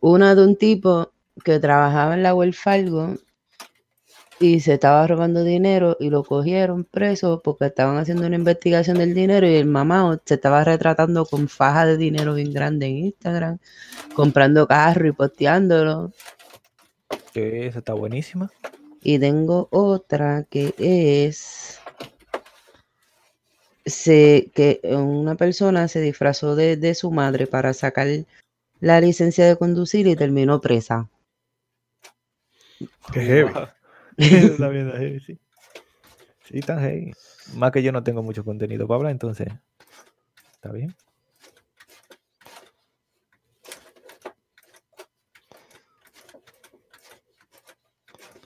Una de un tipo que trabajaba en la Welfargo y se estaba robando dinero y lo cogieron preso porque estaban haciendo una investigación del dinero y el mamá se estaba retratando con faja de dinero bien grande en Instagram, comprando carro y posteándolo. Que esa está buenísima. Y tengo otra que es se, que una persona se disfrazó de, de su madre para sacar la licencia de conducir y terminó presa. Qué heavy. Está bien, heavy, sí. Sí, está heavy. Más que yo no tengo mucho contenido para hablar, entonces. Está bien.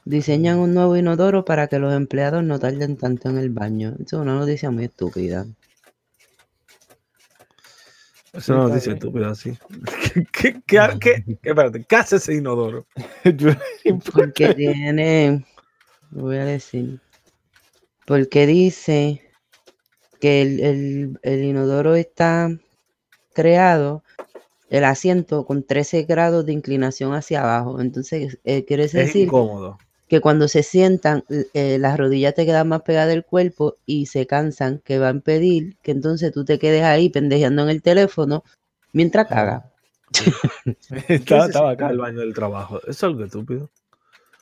Diseñan un nuevo inodoro para que los empleados no tarden tanto en el baño. Eso es una noticia muy estúpida. Eso no dice estúpido así. ¿Qué, qué, qué, qué, espérate, ¿qué hace ese inodoro? Porque tiene, voy a decir, porque dice que el, el, el inodoro está creado, el asiento con 13 grados de inclinación hacia abajo. Entonces, eh, quiere Es decir incómodo. que cuando se sientan, eh, las rodillas te quedan más pegadas del cuerpo y se cansan, que va a impedir que entonces tú te quedes ahí pendejeando en el teléfono mientras cagas. ¿Qué Estaba, es estaba acá el baño del trabajo? Eso es algo estúpido.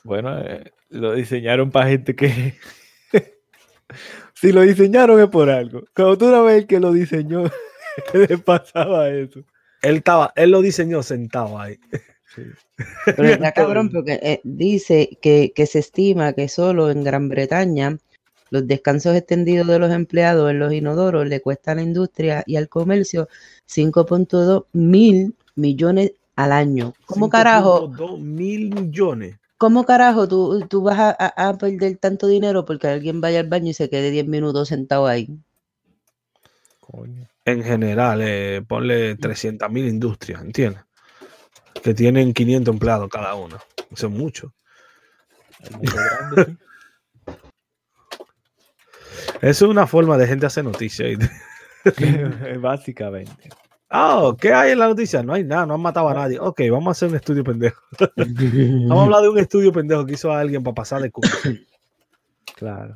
Bueno, eh, lo diseñaron para gente que. si lo diseñaron es por algo. Cuando tú una vez que lo diseñó, le pasaba eso. Él estaba, él lo diseñó sentado ahí. Pero está cabrón porque eh, dice que, que se estima que solo en Gran Bretaña los descansos extendidos de los empleados en los inodoros le cuesta a la industria y al comercio 5.2 mil millones al año. ¿Cómo carajo, 5.2 mil millones. cómo carajo tú, tú vas a, a- a perder tanto dinero porque alguien vaya al baño y se quede 10 minutos sentado ahí? Coño. En general, eh, ponle 300 mil industrias, ¿entiendes? Que tienen 500 empleados cada uno. Eso es mucho. Es una forma de gente hacer noticias. Básicamente. Ah, ¿qué hay en la noticia? No hay nada, no han matado a nadie. Ok, vamos a hacer un estudio pendejo. Vamos a hablar de un estudio pendejo que hizo a alguien para pasar de curso. Claro.